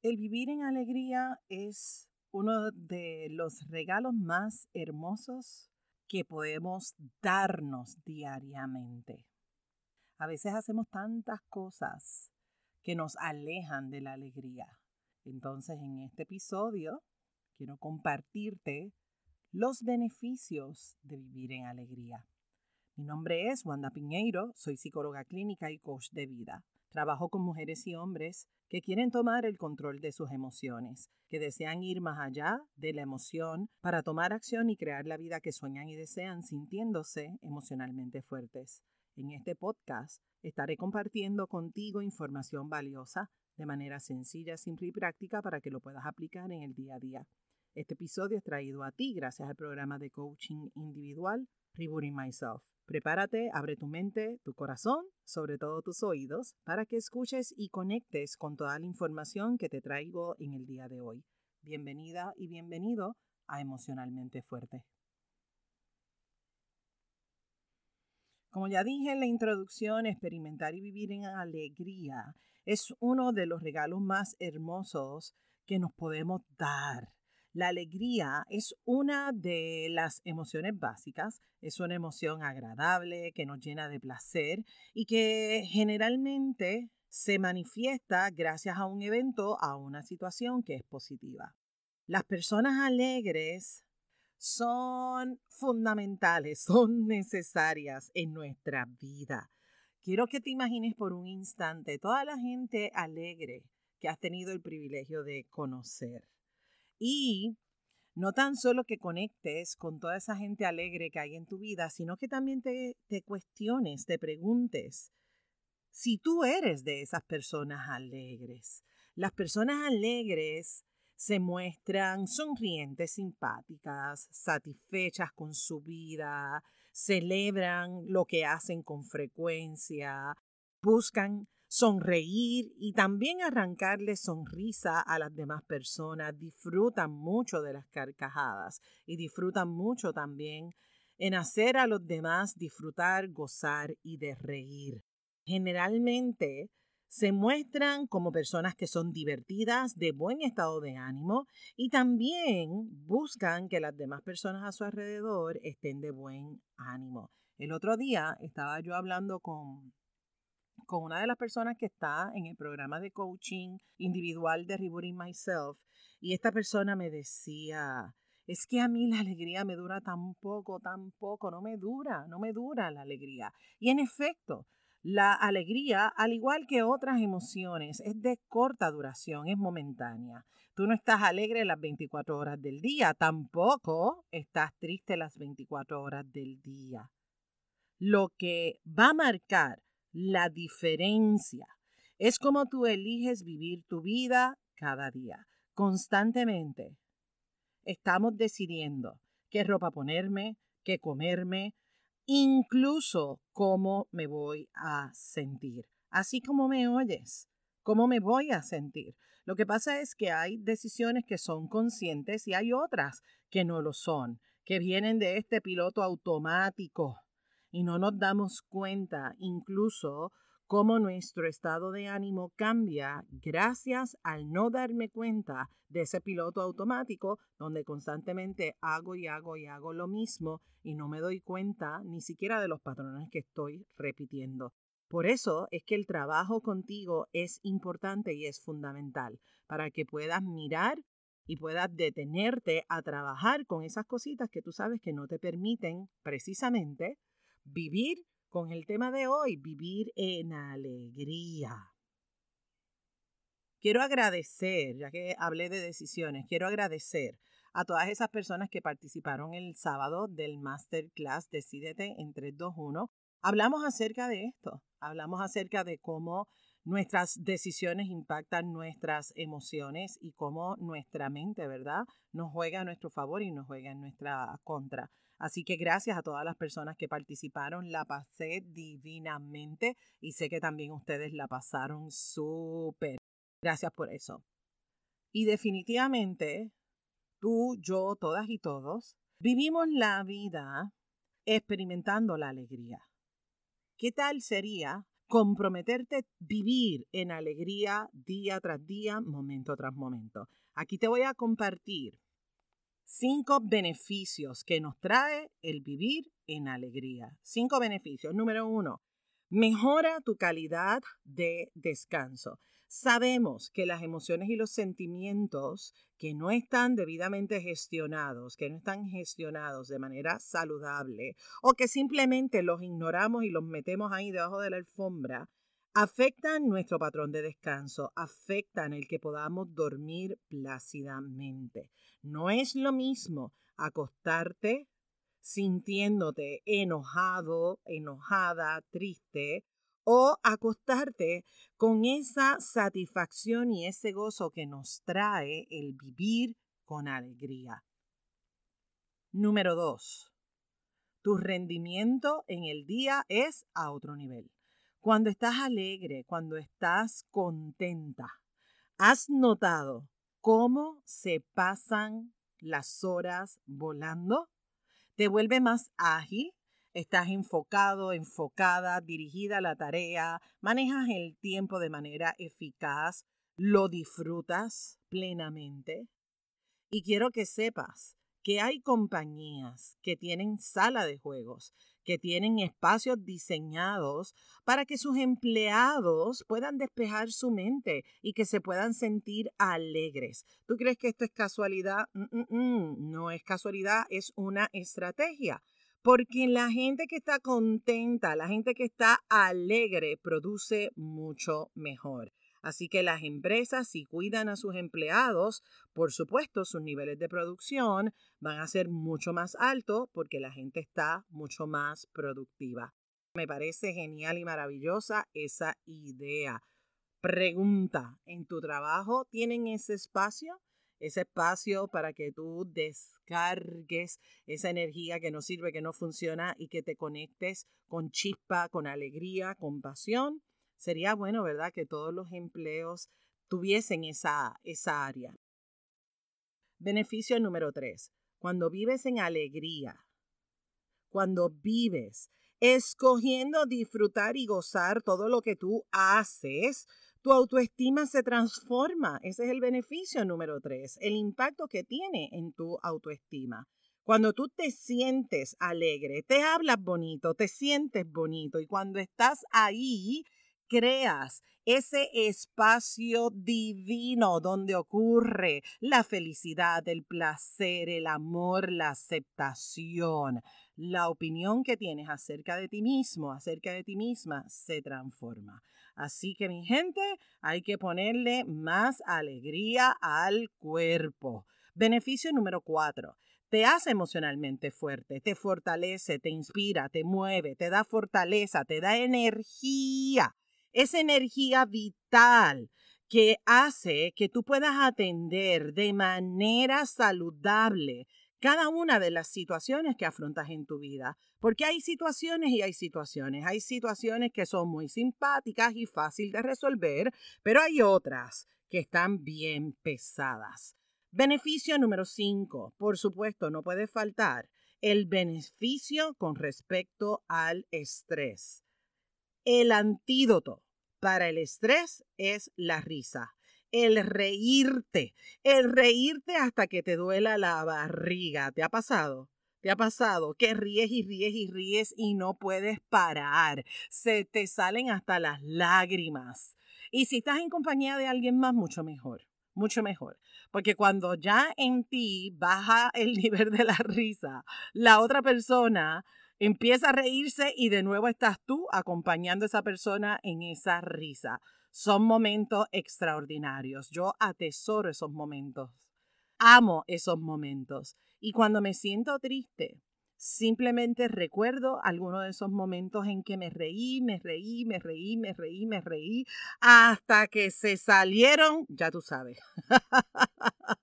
El vivir en alegría es uno de los regalos más hermosos que podemos darnos diariamente. A veces hacemos tantas cosas que nos alejan de la alegría. Entonces, en este episodio, quiero compartirte los beneficios de vivir en alegría. Mi nombre es Wanda Piñeiro, soy psicóloga clínica y coach de vida. Trabajo con mujeres y hombres que quieren tomar el control de sus emociones, que desean ir más allá de la emoción para tomar acción y crear la vida que sueñan y desean sintiéndose emocionalmente fuertes. En este podcast estaré compartiendo contigo información valiosa de manera sencilla, simple y práctica para que lo puedas aplicar en el día a día. Este episodio es traído a ti gracias al programa de coaching individual Rebooting Myself. Prepárate, abre tu mente, tu corazón, sobre todo tus oídos, para que escuches y conectes con toda la información que te traigo en el día de hoy. Bienvenida y bienvenido a Emocionalmente Fuerte. Como ya dije en la introducción, experimentar y vivir en alegría es uno de los regalos más hermosos que nos podemos dar. La alegría es una de las emociones básicas, es una emoción agradable que nos llena de placer y que generalmente se manifiesta gracias a un evento, a una situación que es positiva. Las personas alegres son fundamentales, son necesarias en nuestra vida. Quiero que te imagines por un instante toda la gente alegre que has tenido el privilegio de conocer. Y no tan solo que conectes con toda esa gente alegre que hay en tu vida, sino que también te, te cuestiones, te preguntes si tú eres de esas personas alegres. Las personas alegres se muestran sonrientes, simpáticas, satisfechas con su vida, celebran lo que hacen con frecuencia, buscan sonreír y también arrancarle sonrisa a las demás personas. Disfrutan mucho de las carcajadas y disfrutan mucho también en hacer a los demás disfrutar, gozar y de reír. Generalmente se muestran como personas que son divertidas, de buen estado de ánimo y también buscan que las demás personas a su alrededor estén de buen ánimo. El otro día estaba yo hablando con con una de las personas que está en el programa de coaching individual de Rebooting Myself y esta persona me decía, es que a mí la alegría me dura tan poco, tan poco, no me dura, no me dura la alegría. Y en efecto, la alegría, al igual que otras emociones, es de corta duración, es momentánea. Tú no estás alegre las 24 horas del día, tampoco estás triste las 24 horas del día. Lo que va a marcar la diferencia. Es como tú eliges vivir tu vida cada día, constantemente. Estamos decidiendo qué ropa ponerme, qué comerme, incluso cómo me voy a sentir. Así como me oyes, cómo me voy a sentir. Lo que pasa es que hay decisiones que son conscientes y hay otras que no lo son, que vienen de este piloto automático y no nos damos cuenta incluso cómo nuestro estado de ánimo cambia gracias al no darme cuenta de ese piloto automático donde constantemente hago y hago y hago lo mismo y no me doy cuenta ni siquiera de los patrones que estoy repitiendo. Por eso es que el trabajo contigo es importante y es fundamental para que puedas mirar y puedas detenerte a trabajar con esas cositas que tú sabes que no te permiten precisamente vivir con el tema de hoy, vivir en alegría. Quiero agradecer, ya que hablé de decisiones, quiero agradecer a todas esas personas que participaron el sábado del Masterclass Decídete en 321. Hablamos acerca de esto, hablamos acerca de cómo nuestras decisiones impactan nuestras emociones y cómo nuestra mente, ¿verdad? Nos juega a nuestro favor y nos juega en nuestra contra. Así que gracias a todas las personas que participaron, la pasé divinamente y sé que también ustedes la pasaron súper. Gracias por eso. Y definitivamente, tú, yo, todas y todos, vivimos la vida experimentando la alegría. ¿Qué tal sería comprometerte a vivir en alegría día tras día, momento tras momento. Aquí te voy a compartir cinco beneficios que nos trae el vivir en alegría. Cinco beneficios. Número uno, mejora tu calidad de descanso. Sabemos que las emociones y los sentimientos que no están debidamente gestionados, que no están gestionados de manera saludable o que simplemente los ignoramos y los metemos ahí debajo de la alfombra, afectan nuestro patrón de descanso, afectan el que podamos dormir plácidamente. No es lo mismo acostarte sintiéndote enojado, enojada, triste, o acostarte con esa satisfacción y ese gozo que nos trae el vivir con alegría. Número dos, tu rendimiento en el día es a otro nivel. Cuando estás alegre, cuando estás contenta, ¿has notado cómo se pasan las horas volando? ¿Te vuelve más ágil? estás enfocado, enfocada, dirigida a la tarea, manejas el tiempo de manera eficaz, lo disfrutas plenamente. Y quiero que sepas que hay compañías que tienen sala de juegos, que tienen espacios diseñados para que sus empleados puedan despejar su mente y que se puedan sentir alegres. ¿Tú crees que esto es casualidad? Mm, mm, mm. No es casualidad, es una estrategia. Porque la gente que está contenta, la gente que está alegre, produce mucho mejor. Así que las empresas, si cuidan a sus empleados, por supuesto, sus niveles de producción van a ser mucho más altos porque la gente está mucho más productiva. Me parece genial y maravillosa esa idea. Pregunta, ¿en tu trabajo tienen ese espacio? ese espacio para que tú descargues esa energía que no sirve, que no funciona y que te conectes con chispa, con alegría, con pasión. Sería bueno, ¿verdad?, que todos los empleos tuviesen esa, esa área. Beneficio número tres. Cuando vives en alegría, cuando vives escogiendo disfrutar y gozar todo lo que tú haces, tu autoestima se transforma. Ese es el beneficio número tres, el impacto que tiene en tu autoestima. Cuando tú te sientes alegre, te hablas bonito, te sientes bonito y cuando estás ahí, creas ese espacio divino donde ocurre la felicidad, el placer, el amor, la aceptación. La opinión que tienes acerca de ti mismo, acerca de ti misma, se transforma. Así que mi gente, hay que ponerle más alegría al cuerpo. Beneficio número cuatro. Te hace emocionalmente fuerte, te fortalece, te inspira, te mueve, te da fortaleza, te da energía. Esa energía vital que hace que tú puedas atender de manera saludable cada una de las situaciones que afrontas en tu vida. Porque hay situaciones y hay situaciones. Hay situaciones que son muy simpáticas y fácil de resolver, pero hay otras que están bien pesadas. Beneficio número 5. Por supuesto, no puede faltar el beneficio con respecto al estrés. El antídoto para el estrés es la risa el reírte, el reírte hasta que te duela la barriga. ¿Te ha pasado? ¿Te ha pasado que ríes y ríes y ríes y no puedes parar? Se te salen hasta las lágrimas. Y si estás en compañía de alguien más, mucho mejor, mucho mejor. Porque cuando ya en ti baja el nivel de la risa, la otra persona empieza a reírse y de nuevo estás tú acompañando a esa persona en esa risa. Son momentos extraordinarios. Yo atesoro esos momentos. Amo esos momentos. Y cuando me siento triste, simplemente recuerdo algunos de esos momentos en que me reí, me reí, me reí, me reí, me reí, hasta que se salieron, ya tú sabes.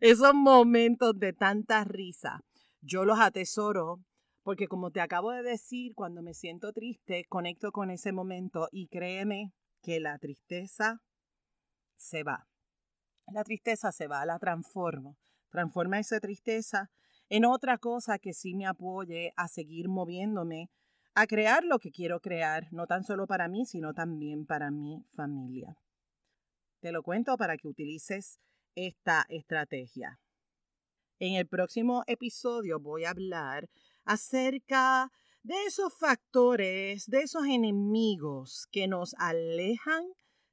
esos momentos de tanta risa, yo los atesoro porque como te acabo de decir, cuando me siento triste, conecto con ese momento y créeme que la tristeza se va. La tristeza se va, la transformo. Transforma esa tristeza en otra cosa que sí me apoye a seguir moviéndome a crear lo que quiero crear, no tan solo para mí, sino también para mi familia. Te lo cuento para que utilices esta estrategia. En el próximo episodio voy a hablar acerca de esos factores, de esos enemigos que nos alejan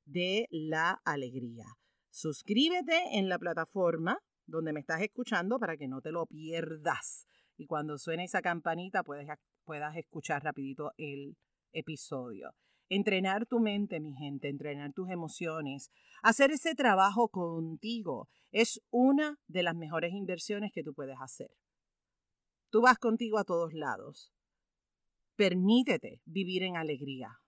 de la alegría. Suscríbete en la plataforma donde me estás escuchando para que no te lo pierdas. Y cuando suene esa campanita puedas escuchar rapidito el episodio. Entrenar tu mente, mi gente, entrenar tus emociones, hacer ese trabajo contigo es una de las mejores inversiones que tú puedes hacer. Tú vas contigo a todos lados. Permítete vivir en alegría,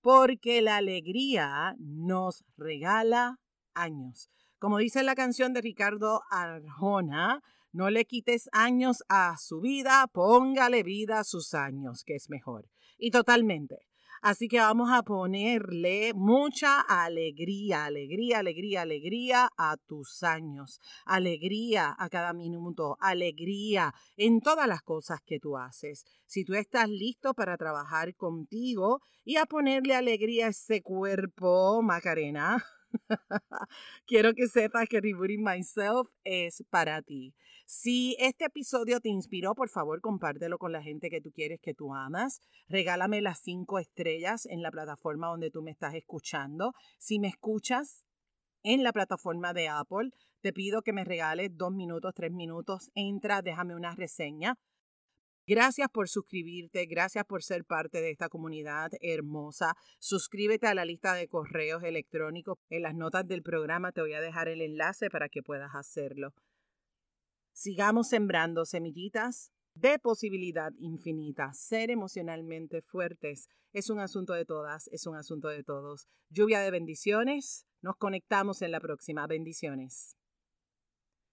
porque la alegría nos regala años. Como dice la canción de Ricardo Arjona, no le quites años a su vida, póngale vida a sus años, que es mejor. Y totalmente. Así que vamos a ponerle mucha alegría, alegría, alegría, alegría a tus años, alegría a cada minuto, alegría en todas las cosas que tú haces. Si tú estás listo para trabajar contigo y a ponerle alegría a ese cuerpo, Macarena, Quiero que sepas que Rebooting Myself es para ti. Si este episodio te inspiró, por favor, compártelo con la gente que tú quieres, que tú amas. Regálame las cinco estrellas en la plataforma donde tú me estás escuchando. Si me escuchas en la plataforma de Apple, te pido que me regales dos minutos, tres minutos. Entra, déjame una reseña. Gracias por suscribirte, gracias por ser parte de esta comunidad hermosa. Suscríbete a la lista de correos electrónicos. En las notas del programa te voy a dejar el enlace para que puedas hacerlo. Sigamos sembrando semillitas de posibilidad infinita. Ser emocionalmente fuertes es un asunto de todas, es un asunto de todos. Lluvia de bendiciones. Nos conectamos en la próxima. Bendiciones.